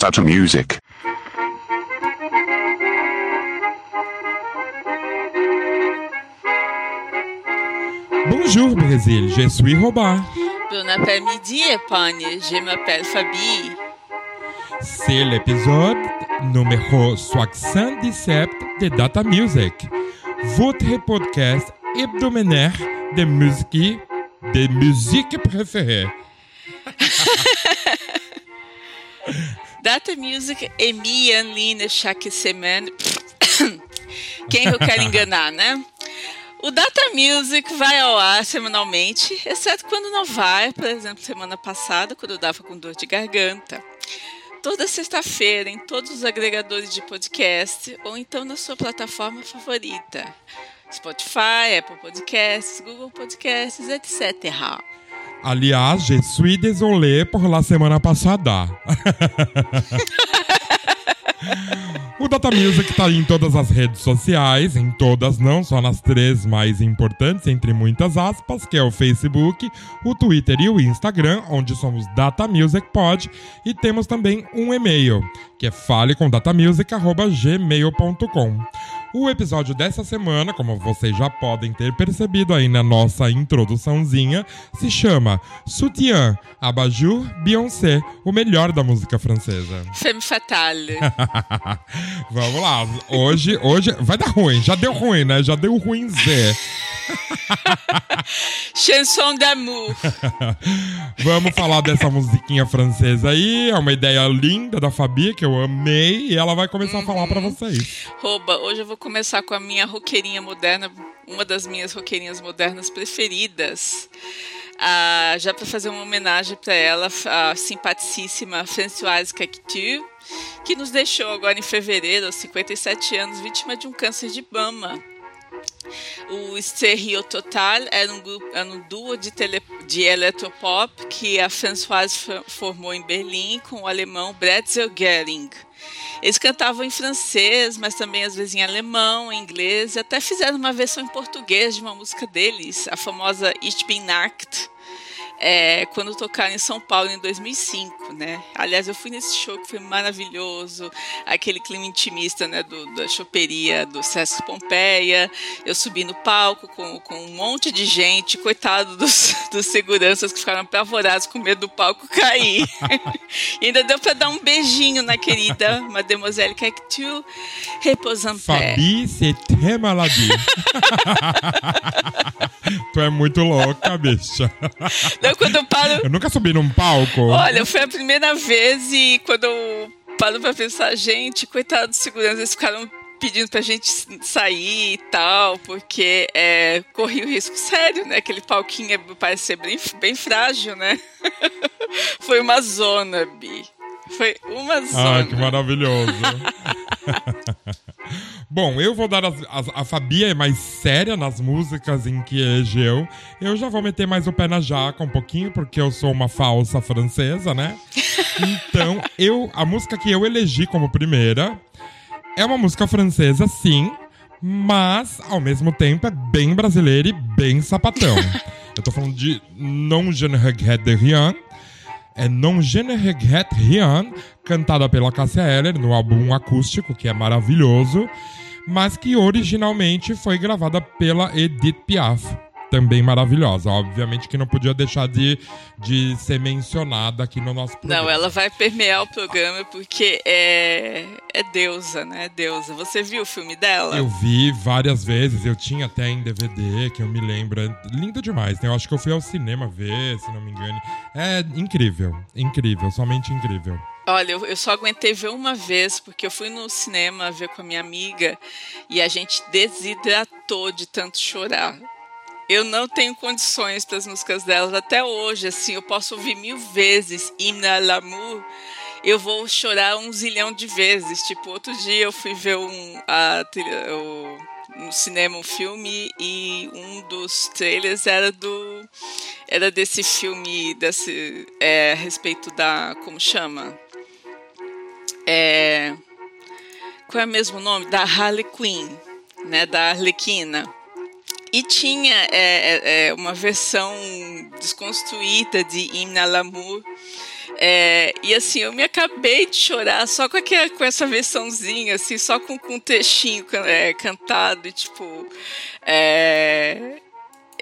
Data Music. Bonjour Brésil, je suis Robert. Bon après-midi, Épagne. Je m'appelle Fabi. C'est l'épisode numéro 77 de Data Music, votre podcast hebdomadaire de musique, de musique préférée. Data Music émis en ligne chaque semaine. Quem eu quero enganar, né? O Data Music vai ao ar semanalmente, exceto quando não vai, por exemplo, semana passada, quando eu dava com dor de garganta. Toda sexta-feira, em todos os agregadores de podcast, ou então na sua plataforma favorita. Spotify, Apple Podcasts, Google Podcasts, etc. Aliás, je suis désolé por la semana passada. o Data Music tá em todas as redes sociais, em todas, não só nas três mais importantes, entre muitas aspas, que é o Facebook, o Twitter e o Instagram, onde somos Data Music Pod, e temos também um e-mail, que é falecomdatamusic.gmail.com. O episódio dessa semana, como vocês já podem ter percebido aí na nossa introduçãozinha, se chama Sutiã, Abajur, Beyoncé, o melhor da música francesa. Femme fatale. Vamos lá, hoje, hoje vai dar ruim, já deu ruim, né? Já deu ruim Zé. Chanson d'amour. Vamos falar dessa musiquinha francesa aí. É uma ideia linda da Fabi, que eu amei. E ela vai começar a falar pra vocês. Rouba, hoje eu vou começar com a minha roqueirinha moderna, uma das minhas roqueirinhas modernas preferidas. Ah, já para fazer uma homenagem para ela, a simpaticíssima Françoise Cactu, que nos deixou agora em fevereiro, aos 57 anos, vítima de um câncer de mama. O Stereo Total era um, grupo, era um duo de, tele, de eletropop que a Françoise formou em Berlim com o alemão Bretzel Gering. Eles cantavam em francês, mas também às vezes em alemão, em inglês, e até fizeram uma versão em português de uma música deles, a famosa Ich bin nackt, é, quando tocaram em São Paulo em 2005, né? Aliás, eu fui nesse show que foi maravilhoso, aquele clima intimista, né, do, da choperia do Sesc Pompeia. Eu subi no palco com, com um monte de gente, coitado dos, dos seguranças que ficaram apavorados com medo do palco cair. e ainda deu para dar um beijinho na querida Mademoiselle Cactu, reposant Fabi, c'est très maladie. tu é muito louca, bicha. Não, quando eu paro. Eu nunca subi num palco. Olha, foi a primeira vez e quando eu paro pra pensar, gente, coitado dos seguranças, eles ficaram pedindo pra gente sair e tal, porque é, corria o risco sério, né? Aquele palquinho parece ser bem, bem frágil, né? foi uma zona, Bi. Foi uma zona. Ah, que maravilhoso. Bom, eu vou dar as, as, a Fabi é mais séria nas músicas em que elegeu. Eu já vou meter mais o pé na jaca um pouquinho, porque eu sou uma falsa francesa, né? Então, eu a música que eu elegi como primeira é uma música francesa, sim, mas ao mesmo tempo é bem brasileira e bem sapatão. eu tô falando de Non je ne regrette de rien é Non Je ne regrette rien, cantada pela Cássia Eller no álbum acústico, que é maravilhoso, mas que originalmente foi gravada pela Edith Piaf. Também maravilhosa. Obviamente que não podia deixar de, de ser mencionada aqui no nosso programa. Não, ela vai permear o programa porque é, é deusa, né? Deusa. Você viu o filme dela? Eu vi várias vezes. Eu tinha até em DVD, que eu me lembro. É lindo demais. Né? Eu acho que eu fui ao cinema ver, se não me engano. É incrível. Incrível. Somente incrível. Olha, eu só aguentei ver uma vez, porque eu fui no cinema ver com a minha amiga e a gente desidratou de tanto chorar. Eu não tenho condições para as músicas delas até hoje. Assim, eu posso ouvir mil vezes Hymne à l'amour. Eu vou chorar um zilhão de vezes. Tipo, outro dia eu fui ver um, a, o, no cinema um filme e um dos trailers era do era desse filme desse é, a respeito da como chama é, qual é o mesmo nome? Da Harley Quinn né? Da Arlequina. E tinha é, é, uma versão desconstruída de Hymne à l'amour. É, e assim, eu me acabei de chorar só com, aquela, com essa versãozinha, assim, só com, com um textinho é, cantado, tipo. É,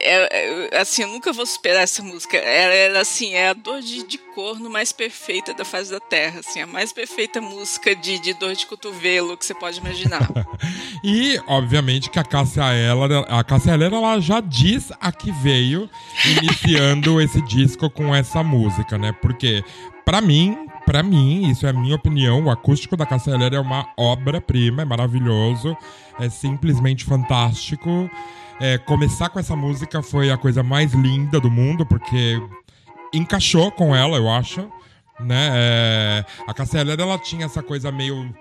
é, é, assim, eu nunca vou superar essa música. Ela era assim, é a dor de, de corno mais perfeita da face da Terra, assim, a mais perfeita música de, de dor de cotovelo que você pode imaginar. e, obviamente, que a Cássia Eller, a Cássia Eller, ela já diz a que veio iniciando esse disco com essa música, né? Porque, para mim, para mim, isso é a minha opinião, o acústico da Eller é uma obra-prima, é maravilhoso, é simplesmente fantástico. É, começar com essa música foi a coisa mais linda do mundo, porque encaixou com ela, eu acho. Né? É, a Cassia ela tinha essa coisa meio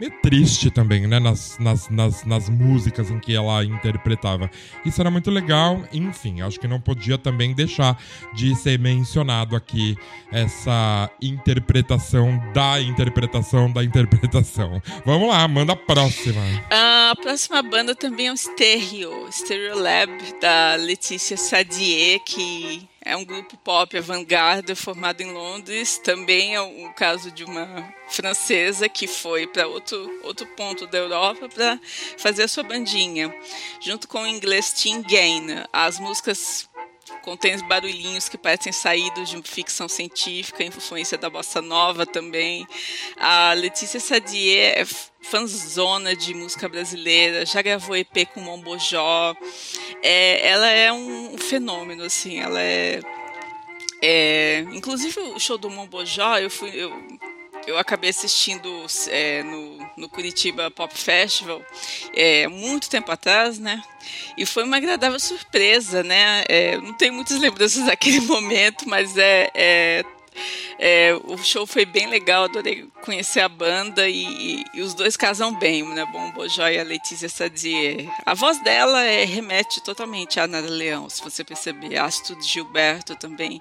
meio triste também, né? Nas, nas, nas, nas, músicas em que ela interpretava. Isso era muito legal, enfim, acho que não podia também deixar de ser mencionado aqui essa interpretação da interpretação da interpretação. Vamos lá, manda a próxima. A próxima banda também é o Stereo, Stereo Lab, da Letícia Sadier, que é um grupo pop avant-garde formado em Londres. Também é um caso de uma francesa que foi para outro, outro ponto da Europa para fazer a sua bandinha. Junto com o inglês Tim Gain. As músicas contêm barulhinhos que parecem saídos de ficção científica, influência da bossa nova também. A Letícia Sadier é fanzona de música brasileira, já gravou EP com Mombojó. É, ela é um fenômeno, assim, ela é, é, inclusive o show do Mombojó, eu fui eu, eu acabei assistindo é, no, no Curitiba Pop Festival é, muito tempo atrás, né? E foi uma agradável surpresa, né? É, não tenho muitas lembranças daquele momento, mas é, é o show foi bem legal, adorei conhecer a banda e, e, os dois casam bem, né? Bom Bojó e a Letícia Sadier. A voz dela é, remete totalmente a Nara Leão, se você perceber. A Astrid Gilberto também.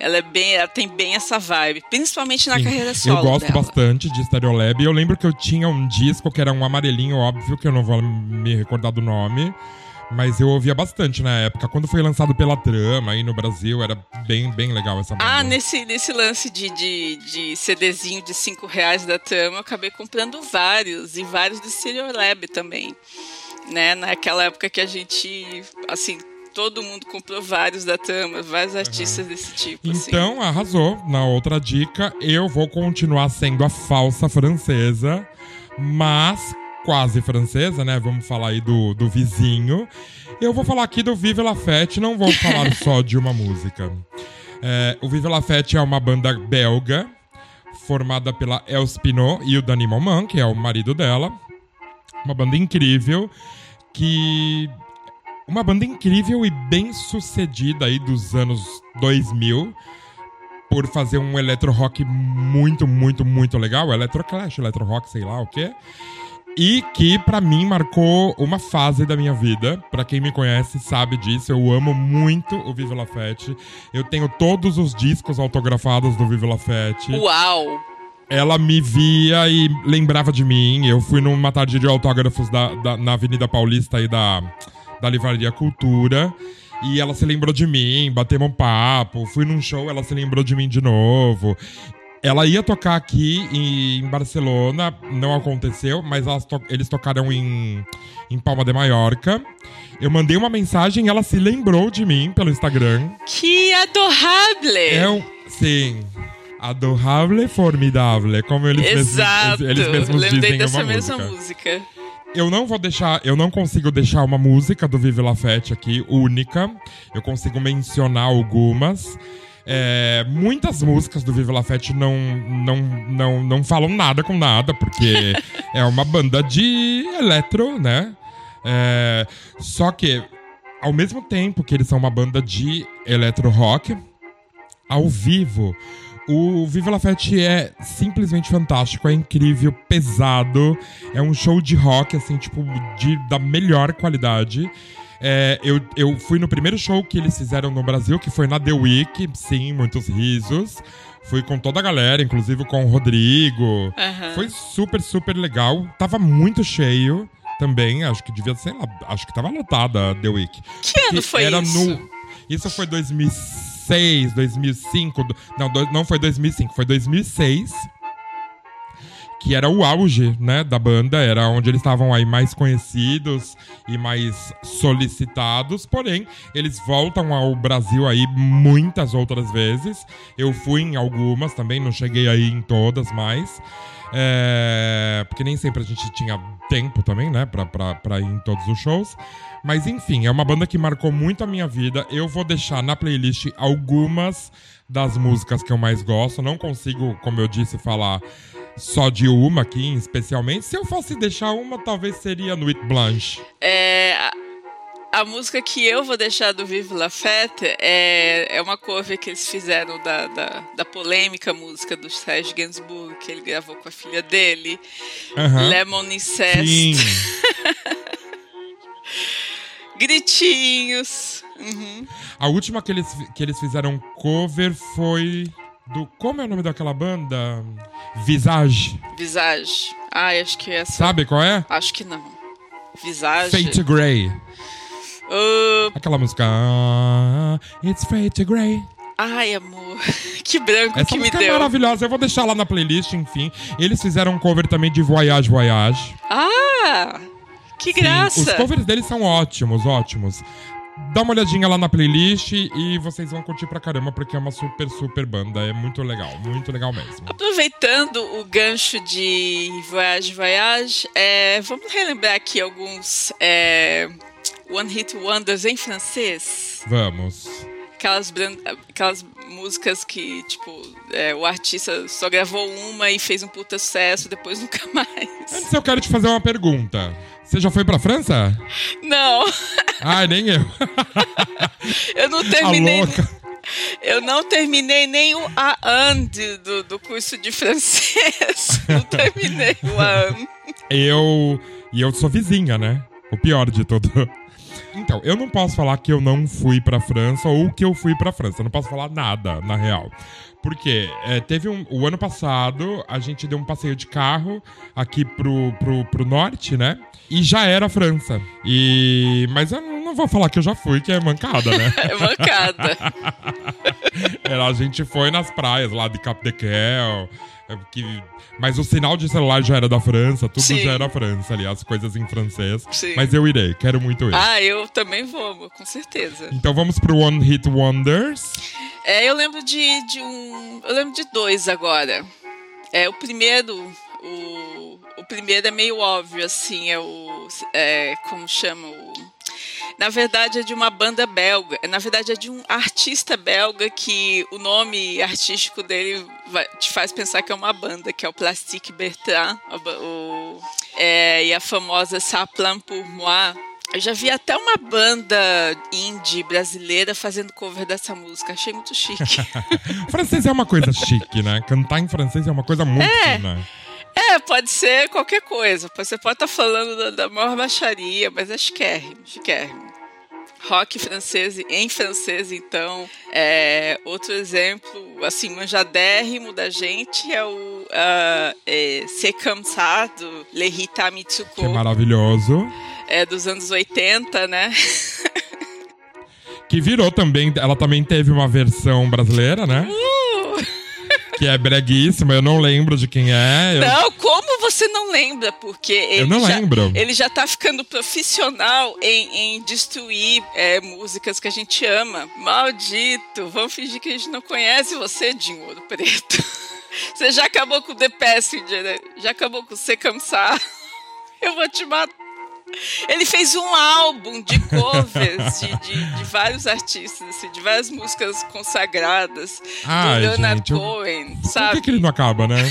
Ela é bem, ela tem bem essa vibe, principalmente na Sim, carreira solo. Eu gosto dela. bastante de Stereolab. Eu lembro que eu tinha um disco que era um amarelinho, óbvio, que eu não vou me recordar do nome. Mas eu ouvia bastante na época. Quando foi lançado pela Trama aí no Brasil, era bem, bem legal essa banda. Ah, nesse, nesse lance de, de, de CDzinho de 5 reais da Trama, eu acabei comprando vários. E vários do Stereolab também. Né? Naquela época que a gente, assim, todo mundo comprou vários da Tama, vários artistas uhum. desse tipo. Assim. Então, assim. arrasou. Na outra dica, eu vou continuar sendo a falsa francesa, mas quase francesa, né? Vamos falar aí do, do vizinho. Eu vou falar aqui do Vive La Fête, não vou falar só de uma música. É, o Vive La Fête é uma banda belga, formada pela Els Pinot e o Dani Moman, que é o marido dela. Uma banda incrível, que... Uma banda incrível e bem sucedida aí dos anos 2000 por fazer um eletro rock muito, muito, muito legal. Electro Clash, eletro rock, sei lá o quê. E que para mim marcou uma fase da minha vida. Para quem me conhece sabe disso, eu amo muito o Vive La Fête. Eu tenho todos os discos autografados do Vive La Fête. Uau! Ela me via e lembrava de mim. Eu fui numa tarde de autógrafos da, da, na Avenida Paulista aí da, da Livraria Cultura. E ela se lembrou de mim, batemos um papo. Fui num show, ela se lembrou de mim de novo. Ela ia tocar aqui em Barcelona, não aconteceu, mas to eles tocaram em, em Palma de Mallorca. Eu mandei uma mensagem ela se lembrou de mim pelo Instagram. Que adorável! É um, sim. Adorável formidável, como eles Exato. mesmos, eles mesmos Lembrei dizem dessa mesma música. música. Eu não vou deixar, eu não consigo deixar uma música do Vive La Fête aqui única. Eu consigo mencionar algumas. É, muitas músicas do Viva La Fête não, não, não, não falam nada com nada, porque é uma banda de eletro, né? É, só que, ao mesmo tempo que eles são uma banda de eletro rock, ao vivo, o Viva La Fête é simplesmente fantástico, é incrível, pesado, é um show de rock, assim, tipo, de, da melhor qualidade. É, eu, eu fui no primeiro show que eles fizeram no Brasil, que foi na The Week. Sim, muitos risos. Fui com toda a galera, inclusive com o Rodrigo. Uhum. Foi super, super legal. Tava muito cheio também. Acho que devia ser, acho que tava lotada a The Week. Que ano foi era isso? No, isso foi 2006. 2006, 2005. Não, não foi 2005, foi 2006 que era o auge, né, da banda, era onde eles estavam aí mais conhecidos e mais solicitados, porém, eles voltam ao Brasil aí muitas outras vezes. Eu fui em algumas também, não cheguei aí em todas mais. É, porque nem sempre a gente tinha tempo também, né, pra, pra, pra ir em todos os shows. Mas enfim, é uma banda que marcou muito a minha vida. Eu vou deixar na playlist algumas das músicas que eu mais gosto. Não consigo, como eu disse, falar só de uma aqui, especialmente. Se eu fosse deixar uma, talvez seria Nuit Blanche. É. A, música que eu vou deixar do Vive La Fête é, é uma cover que eles fizeram da, da, da polêmica música do Serge Gainsbourg, que ele gravou com a filha dele, uhum. Lemon Incest. Sim. Gritinhos. Uhum. A última que eles, que eles fizeram cover foi do. Como é o nome daquela banda? Visage. Visage. Ah, acho que é essa. Sabe qual é? Acho que não. Visage. Fate Grey. Uh... Aquela música. It's Fate Grey. Ai, amor, que branco Essa que música me é deu. maravilhosa, eu vou deixar lá na playlist, enfim. Eles fizeram um cover também de Voyage Voyage. Ah, que Sim, graça. Os covers deles são ótimos, ótimos dá uma olhadinha lá na playlist e vocês vão curtir pra caramba, porque é uma super, super banda. É muito legal, muito legal mesmo. Aproveitando o gancho de Voyage Voyage, é, vamos relembrar aqui alguns é, One Hit Wonders em francês? Vamos. Aquelas, aquelas músicas que, tipo, é, o artista só gravou uma e fez um puta sucesso, depois nunca mais. Antes eu quero te fazer uma pergunta. Você já foi pra França? Não. Ah, nem eu. eu não terminei. Eu não terminei nem o AN do, do curso de francês. Não terminei o AN. Eu. E eu sou vizinha, né? O pior de tudo. Então, eu não posso falar que eu não fui pra França ou que eu fui pra França. Eu não posso falar nada, na real. Porque é, teve um. O ano passado, a gente deu um passeio de carro aqui pro, pro, pro norte, né? E já era França. E. Mas eu não vou falar que eu já fui, que é mancada, né? é mancada. era, a gente foi nas praias lá de Cap de Quel. É, que, mas o sinal de celular já era da França, tudo Sim. já era França ali, as coisas em francês. Sim. Mas eu irei, quero muito ir. Ah, eu também vou, com certeza. Então vamos pro One Hit Wonders. É, eu lembro de, de um. Eu lembro de dois agora. É, o primeiro. O, o primeiro é meio óbvio, assim, é o. É, como chama o na verdade é de uma banda belga. Na verdade é de um artista belga que o nome artístico dele vai, te faz pensar que é uma banda, que é o Plastique Bertrand, o, é, e a famosa Saplan pour moi. Eu já vi até uma banda indie brasileira fazendo cover dessa música. Achei muito chique. francês é uma coisa chique, né? Cantar em francês é uma coisa muito é. fina. É, pode ser qualquer coisa. Você pode estar falando da, da maior baixaria, mas é chiquérrimo, chiquérrimo rock francês em francês, então. É, outro exemplo, assim, manjadérrimo da gente é o uh, é, do Lerita Mitsuko. Que é maravilhoso. É, dos anos 80, né? que virou também, ela também teve uma versão brasileira, né? Uh! Que é breguíssima, eu não lembro de quem é. Eu... Não, como você não lembra? Porque ele, eu não já, lembro. ele já tá ficando profissional em, em destruir é, músicas que a gente ama. Maldito, vamos fingir que a gente não conhece você, de Ouro Preto. Você já acabou com o The Passenger, né? já acabou com o Se Cansar. Eu vou te matar. Ele fez um álbum de covers de, de, de, vários artistas, assim, de várias músicas consagradas Ai, do Leonard gente, Cohen, eu... sabe? Por que, que ele não acaba, né?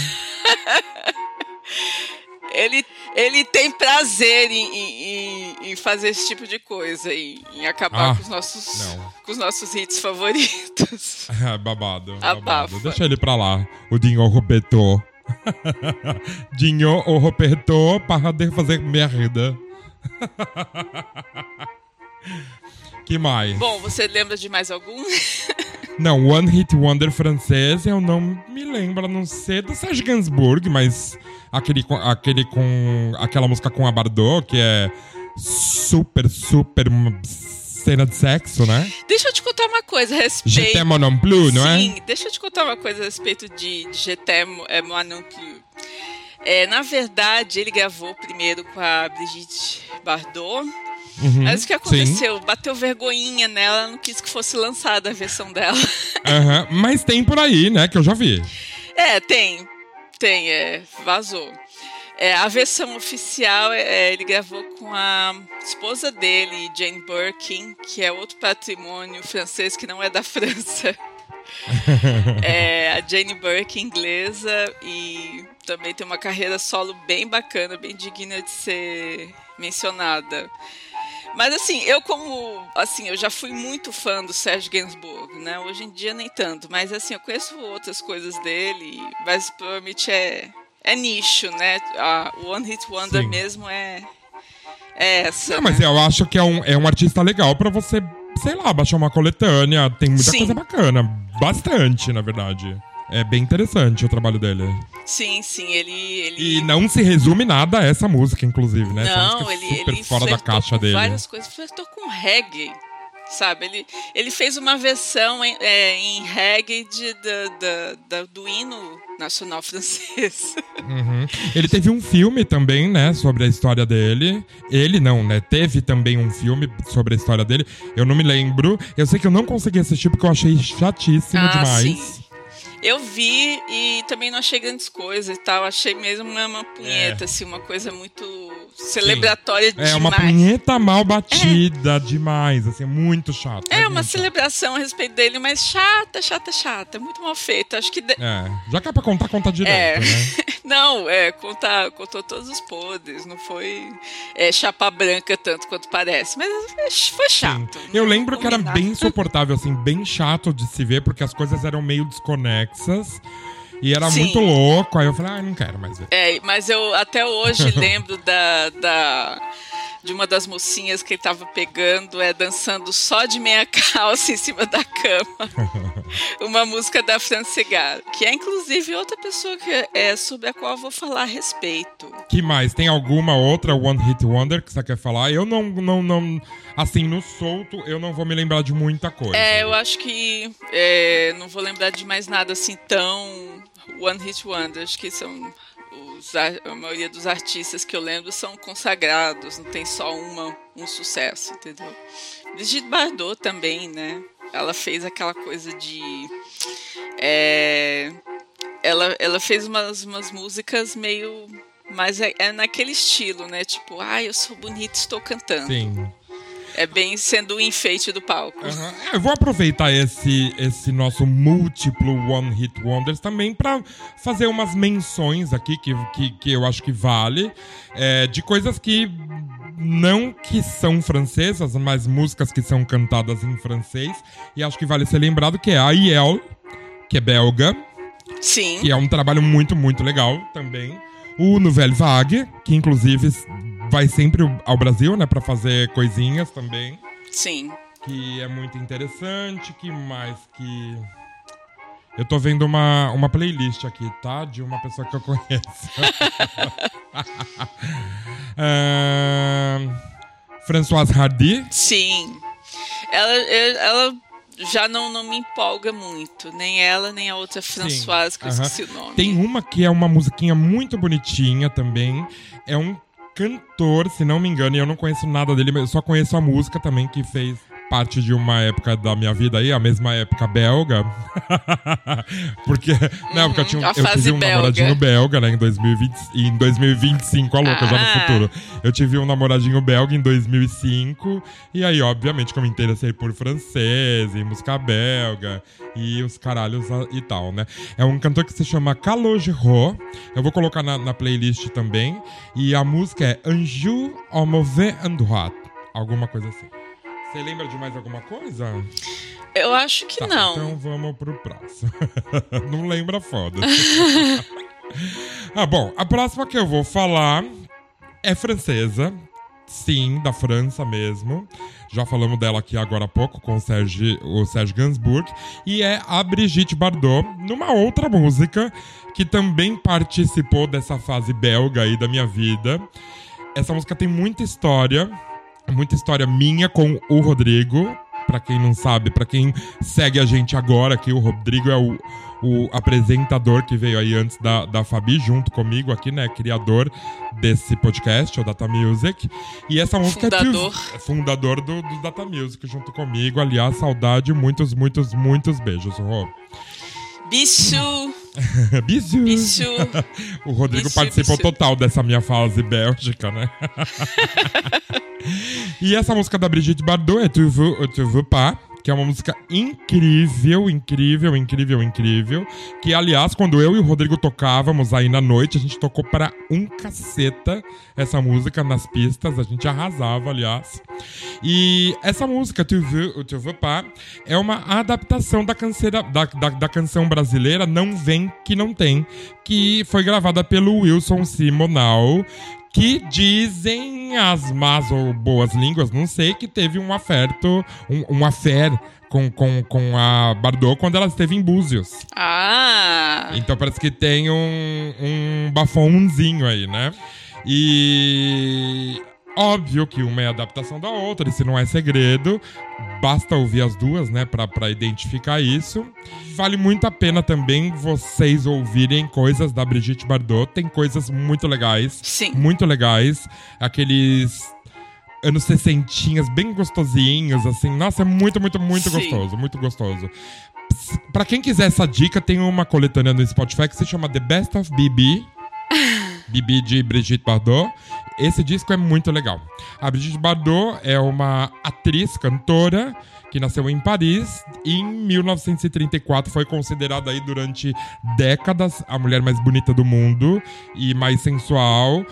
ele, ele tem prazer em, em, em, fazer esse tipo de coisa, em, em acabar ah, com, os nossos, com os nossos hits favoritos. É, babado, babado. Deixa ele pra lá, o Dinho Roberto. Dinho Roberto para de fazer merda. Que mais? Bom, você lembra de mais algum? não, One Hit Wonder francês eu não me lembro, a não ser do Serge Gainsbourg, mas aquele, aquele com. aquela música com a Bardot, que é super, super cena de sexo, né? Deixa eu te contar uma coisa a respeito. Je t'aime non plus, não é? Sim, deixa eu te contar uma coisa a respeito de, de Je t'aime moi non plus. É, na verdade, ele gravou primeiro com a Brigitte Bardot. Uhum, Mas o que sim. aconteceu? Bateu vergonhinha nela, não quis que fosse lançada a versão dela. Aham, Mas tem por aí, né? Que eu já vi. É, tem. Tem, é, vazou. É, a versão oficial, é, ele gravou com a esposa dele, Jane Birkin, que é outro patrimônio francês que não é da França. É, a Jane Birkin, inglesa, e também tem uma carreira solo bem bacana, bem digna de ser mencionada. Mas assim, eu como, assim, eu já fui muito fã do Serge Gainsbourg, né? Hoje em dia nem tanto, mas assim, eu conheço outras coisas dele, mas provavelmente é, é nicho, né? A o One Hit Wonder Sim. mesmo é, é essa. Não, mas né? eu acho que é um, é um artista legal pra você, sei lá, baixar uma coletânea. Tem muita Sim. coisa bacana. Bastante, na verdade. É bem interessante o trabalho dele. Sim, sim, ele. ele... E não se resume nada a essa música, inclusive, né? Não, é ele, super ele fora da caixa com dele. várias coisas. Flertou com reggae, sabe? Ele, ele fez uma versão em, é, em reggae de, da- do hino nacional francês. Uhum. Ele teve um filme também, né, sobre a história dele. Ele não, né? Teve também um filme sobre a história dele. Eu não me lembro. Eu sei que eu não consegui assistir porque eu achei chatíssimo Ah, demais. sim. Eu vi e também não achei grandes coisas e tal. Achei mesmo uma, uma punheta, assim, uma coisa muito celebratória É demais. uma punheta mal batida demais, assim, muito chato. É uma muito chato. celebração a respeito dele, mas chata, chata, chata. Muito mal feita. Acho que. de- É, já que é pra contar, conta direto, É. né? Não, é, contar, contou todos os podres, não foi é, chapa branca tanto quanto parece, mas é, foi chato. Eu lembro que era bem insuportável, assim, bem chato de se ver, porque as coisas eram meio desconexas. E era Sim. muito louco. Aí eu falei, ah, não quero mais ver. É, mas eu até hoje lembro da, da de uma das mocinhas que ele tava pegando, é dançando só de meia calça em cima da cama. uma música da Fran Segar, que é inclusive outra pessoa que é sobre a qual eu vou falar a respeito. Que mais? Tem alguma outra One Hit Wonder que você quer falar? Eu não, não, não. Assim, no solto, eu não vou me lembrar de muita coisa. É, eu acho que é, não vou lembrar de mais nada assim tão One Hit Wonders, que são os, a maioria dos artistas que eu lembro são consagrados, não tem só uma, um sucesso, entendeu? Brigitte Bardot também, né? Ela fez aquela coisa de. é, ela, ela fez umas, umas músicas meio. Mas é, é naquele estilo, né? Tipo, ah, eu sou bonita, estou cantando. Sim. É bem sendo o enfeite do palco. É, eu vou aproveitar esse, esse nosso múltiplo One Hit Wonders também pra fazer umas menções aqui que, que, que eu acho que vale é, de coisas que não que são francesas, mas músicas que são cantadas em francês e acho que vale ser lembrado que é a Aiel, que é belga, Sim. que é um trabalho muito, muito legal também. O Nouvelle Vague, que inclusive vai sempre ao Brasil, né, pra fazer coisinhas também Sim. que é muito interessante. Que mais que. Eu tô vendo uma, uma playlist aqui, tá? De uma pessoa que eu conheço. Ahn, Françoise Hardy. Sim. Ela, ela já não, não me empolga muito. Nem ela, nem a outra Françoise, que eu esqueci o nome. Tem uma que é uma musiquinha muito bonitinha também. É um cantor, se não me engano, e eu não conheço nada dele, mas eu só conheço a música também que fez parte de uma época da minha vida aí, a mesma época belga. Porque na época eu, tinha, um- Uhum, a eu tive um belga. namoradinho belga, né, em 2020, e em 2025, a louca, já no Ah. futuro. Eu tive um namoradinho belga em 2005, e aí, obviamente, que eu me interessei por francês e música belga e os caralhos e tal, né? É um cantor que se chama Calogero. Eu vou colocar na, na playlist também. E a música é Un jour au mauvais endroit. Alguma coisa assim. Você lembra de mais alguma coisa? Eu acho que Tá, não. Então vamos pro próximo. Não lembra foda. ah, bom, a próxima que eu vou falar é francesa. Sim, da França mesmo. Já falamos dela aqui agora há pouco com o Serge, o Gainsbourg. E é a Brigitte Bardot, numa outra música que também participou dessa fase belga aí da minha vida. Essa música tem muita história. Muita história minha com o Rodrigo. Pra quem não sabe, pra quem segue a gente agora, que o Rodrigo é o, o apresentador que veio aí antes da, da Fabi, junto comigo aqui, né? Criador desse podcast, o Data Music. E essa música Fundador. é fundador do, do Data Music, junto comigo. Aliás, saudade, muitos, muitos, muitos beijos, Rô. Bicho, bicho. O Rodrigo Bisu, participou bisu. total dessa minha fase bélgica, né? e essa música da Brigitte Bardot é Tu veux tu veux pas, que é uma música incrível, incrível, incrível, incrível. Que, aliás, quando eu e o Rodrigo tocávamos aí na noite, a gente tocou para um caceta essa música nas pistas, a gente arrasava, aliás. E essa música, Tu veux tu veux pas, é uma adaptação da, canseira, da, da, da canção brasileira Não Vem Que Não Tem, que foi gravada pelo Wilson Simonal, que dizem as más ou boas línguas, não sei, que teve um aferto, um, um affair com, com, com a Bardot quando ela esteve em Búzios. Ah, Então parece que tem um, um bafonzinho aí, né? E óbvio que uma é adaptação da outra, isso não é segredo. Basta ouvir as duas, né, pra identificar isso. Vale muito a pena também vocês ouvirem coisas da Brigitte Bardot. Tem coisas muito legais. sim. Muito legais. Aqueles anos 60 bem gostosinhos, assim. Nossa, é muito, muito, muito Sim. gostoso. Muito gostoso. Pra quem quiser essa dica, tem uma coletânea no Spotify que se chama The Best of BB. Bibi de Brigitte Bardot. Esse disco é muito legal. A Brigitte Bardot é uma atriz, cantora, que nasceu em Paris e em 1934 foi considerada aí durante décadas a mulher mais bonita do mundo e mais sensual.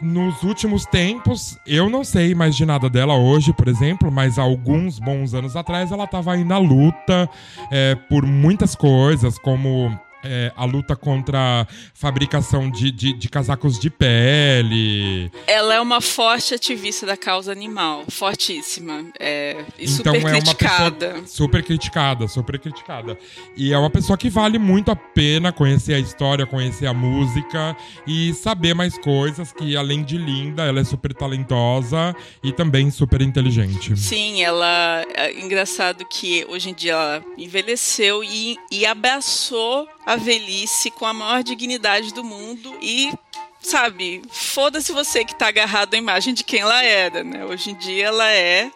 Nos últimos tempos, eu não sei mais de nada dela hoje, por exemplo, mas há alguns bons anos atrás ela estava aí na luta é, por muitas coisas, como é, a luta contra a fabricação de, de, de casacos de pele. Ela é uma forte ativista da causa animal, fortíssima. É, e então super é uma pessoa super criticada, super criticada. E é uma pessoa que vale muito a pena conhecer a história, conhecer a música e saber mais coisas que além de linda, ela é super talentosa e também super inteligente. Sim, ela. É engraçado que hoje em dia ela envelheceu e, e abraçou a velhice com a maior dignidade do mundo e. Sabe, foda-se você que tá agarrado à imagem de quem ela era, né? Hoje em dia ela é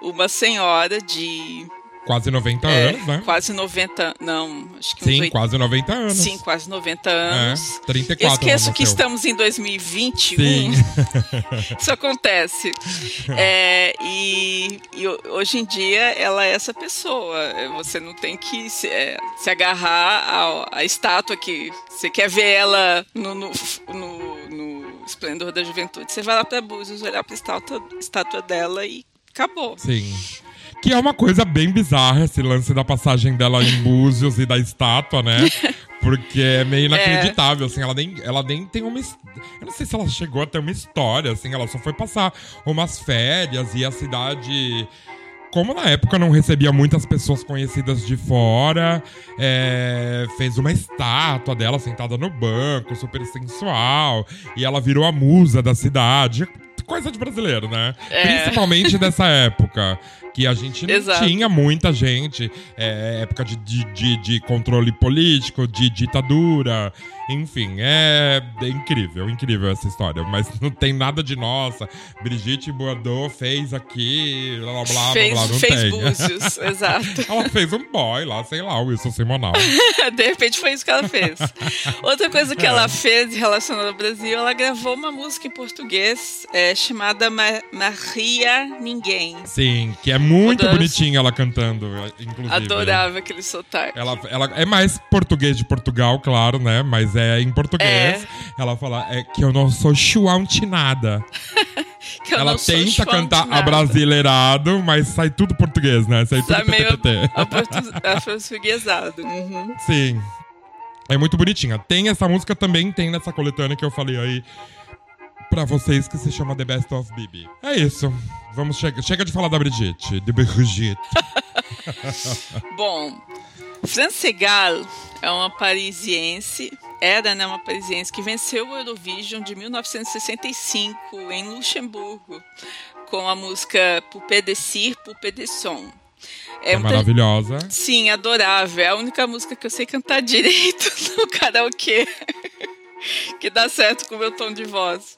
uma senhora de Quase 90 é, anos, né? quase 90. Não, acho que Sim, oit- quase 90 anos. Sim, quase 90 É, anos. 34 Eu esqueço que estamos em 2021. Sim. Isso acontece. É, e, e ho- hoje em dia ela é essa pessoa. É, Você não tem que se, é, se agarrar ao- à, estátua que você quer ver ela no, no, no- no esplendor da juventude. Você vai lá para Búzios olhar para a estátua, estátua dela e acabou. Sim. Que é uma coisa bem bizarra esse lance da passagem dela em Búzios e da estátua, né? Porque é meio inacreditável, assim, ela nem, ela nem tem uma. Eu não sei se ela chegou a ter uma história, assim, ela só foi passar umas férias e a cidade. Como na época não recebia muitas pessoas conhecidas de fora, é, fez uma estátua dela sentada no banco, super sensual, e ela virou a musa da cidade. Coisa de brasileiro, né? É. Principalmente dessa época, que a gente não Exato. tinha muita gente. É, época de, de, de, controle político, de ditadura. Enfim, é, é incrível, incrível essa história. Mas não tem nada de nossa. Brigitte Bardot fez aqui, blá blá blá, fez blá, não fez tem. Búzios, exato. Ela fez um boy lá, sei lá, o Wilson Simonal. De repente foi isso que ela fez. Outra coisa que É. ela fez relacionada ao Brasil, ela gravou uma música em português é, chamada Ma- Maria Ninguém. Sim, que é muito bonitinha ela cantando, inclusive. Adorava aquele sotaque. Ela, ela é mais português de Portugal, claro, né? Mas é em português. Ela fala é que eu não sou chuantinada. Que eu Ela não tenta cantar abrasileirado, mas sai tudo português, né? Sai tudo Tá meio aportuguesado. Uhum. Sim. É muito bonitinha. Tem essa música também, tem nessa coletânea que eu falei aí pra vocês que se chama The Best of Bibi. É isso. Vamos chega, chega de falar da Brigitte, de Brigitte. Bom, Fran Segal é uma parisiense, era né, uma parisiense que venceu o Eurovision de 1965 em Luxemburgo com a música Poupée de Cire, Poupée de Son. É, é maravilhosa. Sim, adorável. É a única música que eu sei cantar direito no karaokê. que dá certo com o meu tom de voz.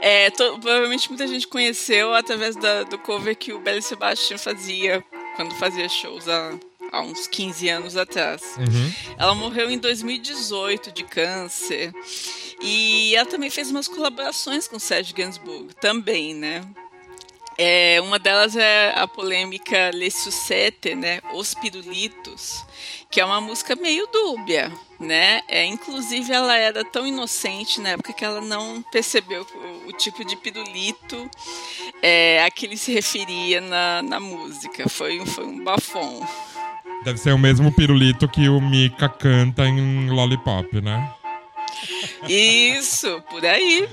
É, to, provavelmente muita gente conheceu através da, do cover que o Belly Sebastian fazia quando fazia shows há, há uns 15 anos atrás. Uhum. Ela morreu em 2018 de câncer. E ela também fez umas colaborações com o Serge Gainsbourg, também, né? É, uma delas é a polêmica Le Sucette, né? Os Pirulitos, que é uma música meio dúbia, né? É, inclusive, ela era tão inocente na época que ela não percebeu o, o tipo de pirulito é, a que ele se referia na, na música. Foi, foi um bafom. Deve ser o mesmo pirulito que o Mika canta em Lollipop, né? Isso, por aí.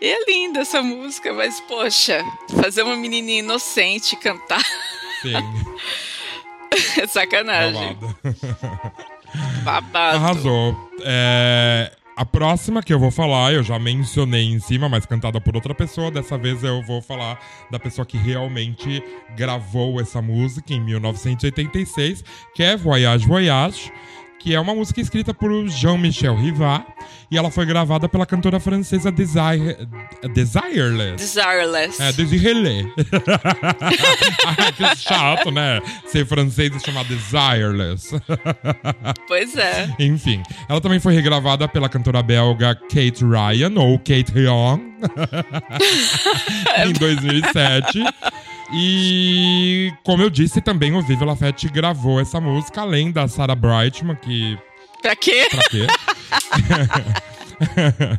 E é linda essa música, mas poxa, fazer uma menininha inocente cantar. Sim. é sacanagem. Babado. Arrasou. É, a próxima que eu vou falar, eu já mencionei em cima, mas cantada por outra pessoa. Dessa vez eu vou falar da pessoa que realmente gravou essa música em 1986, que é Voyage Voyage que é uma música escrita por Jean-Michel Rivard e ela foi gravada pela cantora francesa Desire... Desireless. Desireless. É, Desireless. que chato, né? Ser francês e chamar Desireless. pois é. Enfim, ela também foi regravada pela cantora belga Kate Ryan, ou Kate Ryan, em 2007. E, como eu disse, também o Viva Lafette gravou essa música, além da Sarah Brightman, que. Pra quê? Pra quê?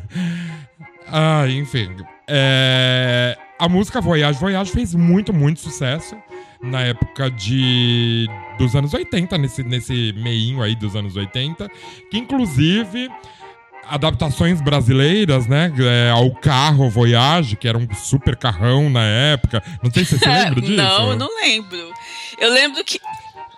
ah, enfim. É... A música Voyage Voyage fez muito, muito sucesso na época de dos anos 80, nesse, nesse meinho aí dos anos 80, que inclusive adaptações brasileiras, né? É, ao carro Voyage, que era um super carrão na época. Não sei se você lembra disso. Não, não lembro. Eu lembro que.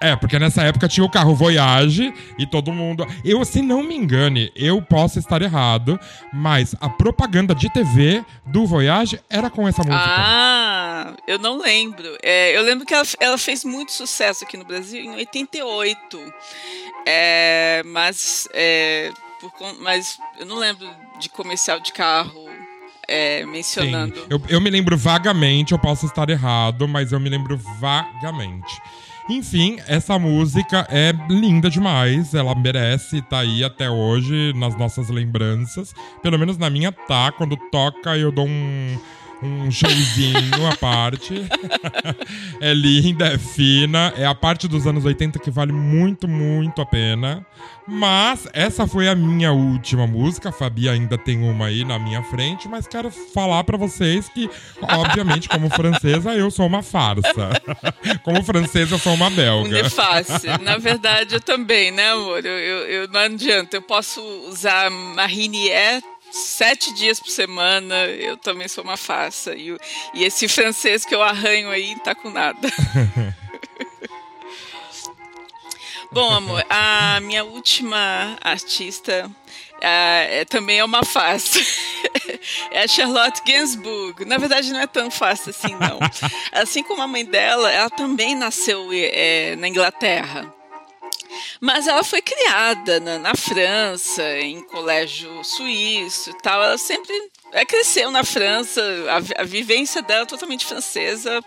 É, porque nessa época tinha o carro Voyage e todo mundo. Eu, se não me engane, eu posso estar errado, mas a propaganda de TV do Voyage era com essa música. Ah, eu não lembro. É, eu lembro que ela, ela, fez muito sucesso aqui no Brasil em 88. É, mas. É, por, mas eu não lembro de comercial de carro é, mencionando. Sim, eu, eu me lembro vagamente, eu posso estar errado, mas eu me lembro vagamente. Enfim, essa música é linda demais, ela merece estar tá aí até hoje nas nossas lembranças. Pelo menos na minha tá, quando toca eu dou um um showzinho à parte. é linda, é fina. É a parte dos anos 80 que vale muito, muito a pena. Mas essa foi a minha última música. A Fabi ainda tem uma aí na minha frente, mas quero falar para vocês que, obviamente, como francesa, eu sou uma farsa. como francesa, eu sou uma belga. Um fácil. Na verdade, eu também, né, amor? Eu, eu, eu não adianta. Eu posso usar Marinier sete dias por semana, eu também sou uma farsa. E, e esse francês que eu arranho aí tá com nada. Bom, amor, a minha última artista é, também é uma farsa. é a Charlotte Gainsbourg. Na verdade, não é tão fácil assim, não. Assim como a mãe dela, ela também nasceu é, na Inglaterra. Mas ela foi criada na, na França, em colégio suíço e tal. Ela sempre é, cresceu na França, a, a vivência dela é totalmente francesa,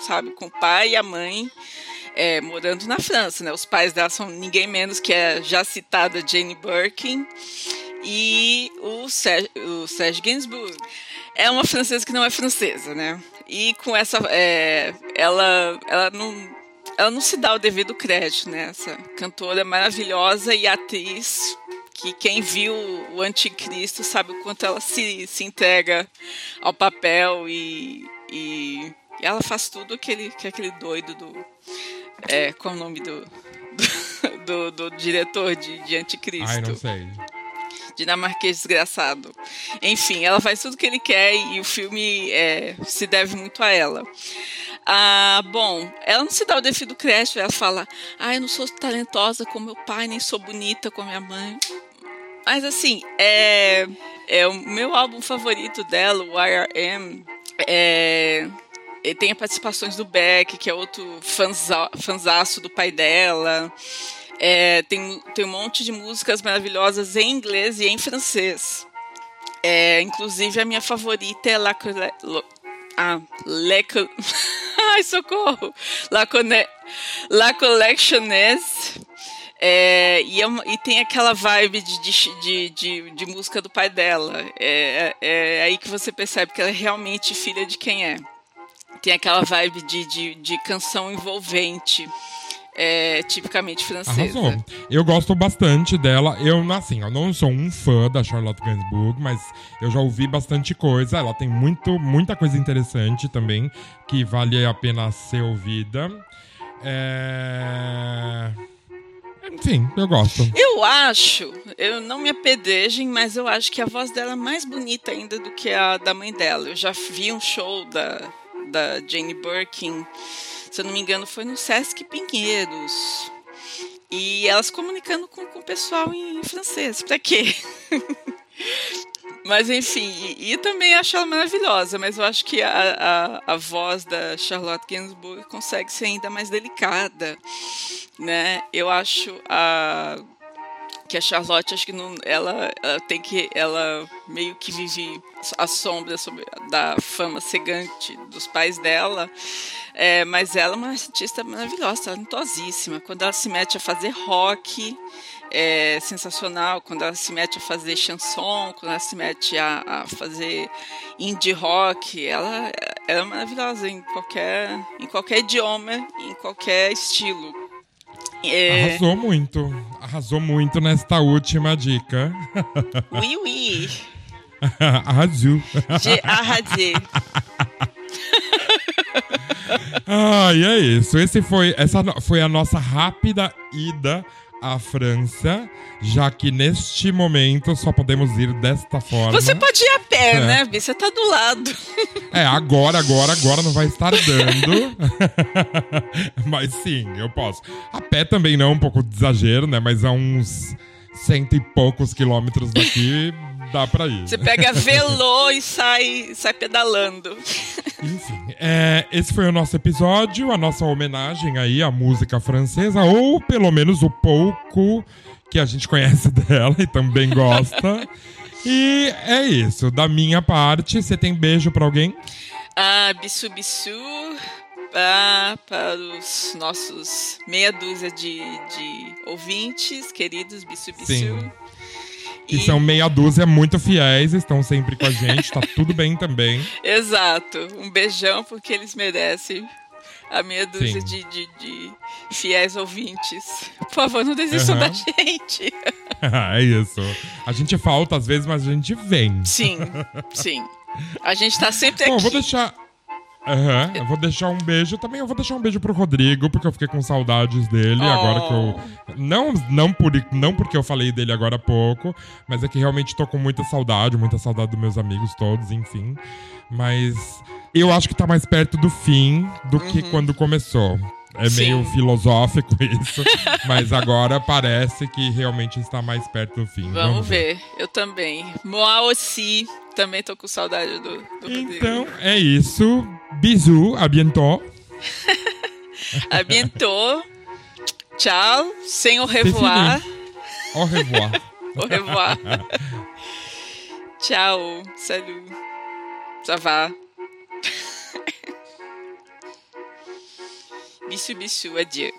sabe, com o pai e a mãe. É, morando na França, né? Os pais dela são ninguém menos que a já citada Jane Birkin e o Serge, o Serge Gainsbourg. É uma francesa que não é francesa, né? E com essa, é, ela, ela não ela não se dá o devido crédito, né? Essa cantora maravilhosa e atriz que quem viu o Anticristo sabe o quanto ela se, se entrega ao papel e, e, e ela faz tudo aquele, que aquele doido do. É, qual é o nome do, do, do, do diretor de, de Anticristo? Ai, não sei dinamarquês desgraçado. Enfim, ela faz tudo que ele quer e o filme é, se deve muito a ela. Ah, bom, ela não se dá o devido crédito, ela fala: Ah, eu não sou talentosa como meu pai, nem sou bonita como minha mãe. Mas assim, é, é o meu álbum favorito dela, o IRM, É, tem participações do Beck, que é outro fanza, fanzaço do pai dela. É, tem, tem um monte de músicas maravilhosas em inglês e em francês. É, inclusive, a minha favorita é La, La, ah, Le, Ai, socorro! La, Conne, La Collectionnaise. É, e, é e, tem aquela vibe de, de, de, de, música do pai dela. É, é, é, aí que você percebe que ela é realmente filha de quem é. Tem aquela vibe de canção envolvente é, tipicamente francesa. Arrasou. Eu gosto bastante dela. Eu, assim, eu não sou um fã da Charlotte Gainsbourg, mas eu já ouvi bastante coisa. Ela tem muito, muita coisa interessante também que vale a pena ser ouvida. É... Enfim, eu gosto. Eu acho, eu não me apedejem, mas eu acho que a voz dela é mais bonita ainda do que a da mãe dela. Eu já vi um show da, da Jane Birkin se eu não me engano, foi no Sesc Pinheiros. E elas comunicando com, com o pessoal em, francês. Pra quê? Mas enfim, e, e, também acho ela maravilhosa, mas eu acho que a, a, a voz da Charlotte Gainsbourg consegue ser ainda mais delicada, né? Eu acho a que a Charlotte acho que não ela, ela, tem que ela meio que vive a sombra sobre, da fama cegante dos pais dela. É, mas ela é uma artista maravilhosa talentosíssima quando ela se mete a fazer rock é sensacional. Quando ela se mete a fazer chanson quando ela se mete a, a fazer indie rock ela, ela é maravilhosa em qualquer em qualquer idioma em qualquer estilo é... Arrasou muito. Arrasou muito nesta última dica. Oui, oui. Arrasou. Arrasei. ah, e é isso. Esse foi, essa foi a nossa rápida ida à França, já que neste momento só podemos ir desta forma. Você pode ir a pé, é. né, Bi? Você tá do lado. É, agora, agora, agora não vai estar dando. Mas sim, eu posso. A pé também não, um pouco de exagero, né? Mas a uns cento e poucos quilômetros daqui dá pra ir. Você pega velô e sai, sai pedalando. Enfim, é, esse foi o nosso episódio, a nossa homenagem aí à música francesa, ou pelo menos o pouco que a gente conhece dela e também gosta. e é isso. Da minha parte, você tem beijo pra alguém? Ah, bisu bisu. Ah, para os nossos meia dúzia de, de ouvintes, queridos bisu bisu. Sim. Que e... são meia dúzia muito fiéis, estão sempre com a gente, tá tudo bem também. Exato. Um beijão porque eles merecem a meia dúzia de, de, de, fiéis ouvintes. Por favor, não desistam uhum. da gente. é isso. A gente falta às vezes, mas a gente vem. Sim, sim. A gente tá sempre Bom, aqui. Bom, vou deixar. Uhum, eu vou deixar um beijo também. Eu vou deixar um beijo pro Rodrigo, porque eu fiquei com saudades dele. Oh. Agora que eu. Não, não, por, não porque eu falei dele agora há pouco, mas é que realmente tô com muita saudade, muita saudade dos meus amigos todos, enfim. Mas eu acho que tá mais perto do fim do uhum. que quando começou. É Sim. meio filosófico isso, mas agora parece que realmente está mais perto do fim. Vamos, Vamos ver. ver. Eu também. Moi aussi. Também tô com saudade do, do Então, é isso. Bisous, à bientôt. à bientôt. Tchau. Sem au revoir. Au revoir. au revoir. Tchau. Salut. Ça va? Bisous bisous, adieu.